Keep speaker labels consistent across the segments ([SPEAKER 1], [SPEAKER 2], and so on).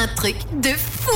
[SPEAKER 1] un truc de fou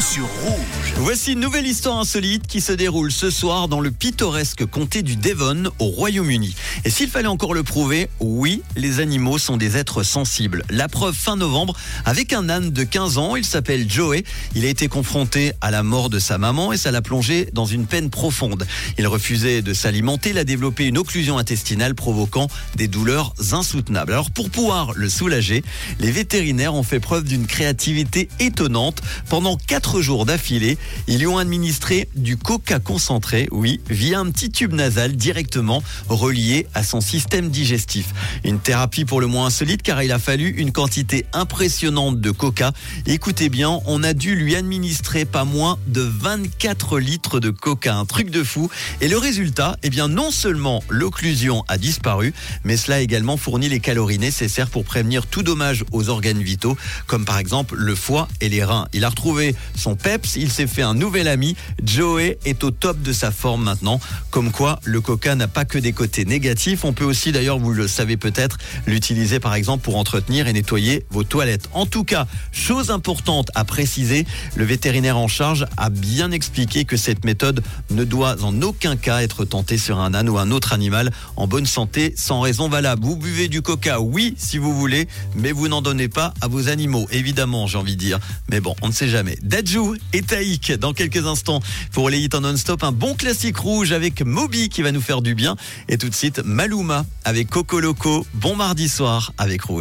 [SPEAKER 2] sur Rouge.
[SPEAKER 3] Voici une nouvelle histoire insolite qui se déroule ce soir dans le pittoresque comté du Devon au Royaume-Uni. Et s'il fallait encore le prouver, oui, les animaux sont des êtres sensibles. La preuve fin novembre avec un âne de 15 ans, il s'appelle Joey. Il a été confronté à la mort de sa maman et ça l'a plongé dans une peine profonde. Il refusait de s'alimenter, il a développé une occlusion intestinale provoquant des douleurs insoutenables. Alors pour pouvoir le soulager, les vétérinaires ont fait preuve d'une créativité étonnante. Pendant 4 jours d'affilée, ils lui ont administré du coca concentré, oui, via un petit tube nasal directement relié à son système digestif. Une thérapie pour le moins insolite car il a fallu une quantité impressionnante de coca. Écoutez bien, on a dû lui administrer pas moins de 24 litres de coca, un truc de fou. Et le résultat, eh bien non seulement l'occlusion a disparu, mais cela a également fourni les calories nécessaires pour prévenir tout dommage aux organes vitaux, comme par exemple le foie et les reins. Il a retrouvé son peps, il s'est fait un nouvel ami. Joey est au top de sa forme maintenant. Comme quoi, le coca n'a pas que des côtés négatifs. On peut aussi, d'ailleurs, vous le savez peut-être, l'utiliser par exemple pour entretenir et nettoyer vos toilettes. En tout cas, chose importante à préciser, le vétérinaire en charge a bien expliqué que cette méthode ne doit en aucun cas être tentée sur un âne ou un autre animal en bonne santé sans raison valable. Vous buvez du coca, oui, si vous voulez, mais vous n'en donnez pas à vos animaux, évidemment, j'ai envie de dire. Mais bon, on ne sait jamais. Dajou et Taïk dans quelques instants pour les hits en non-stop. Un bon classique rouge avec Moby qui va nous faire du bien. Et tout de suite, Maluma avec Coco Loco. Bon mardi soir avec Rouge.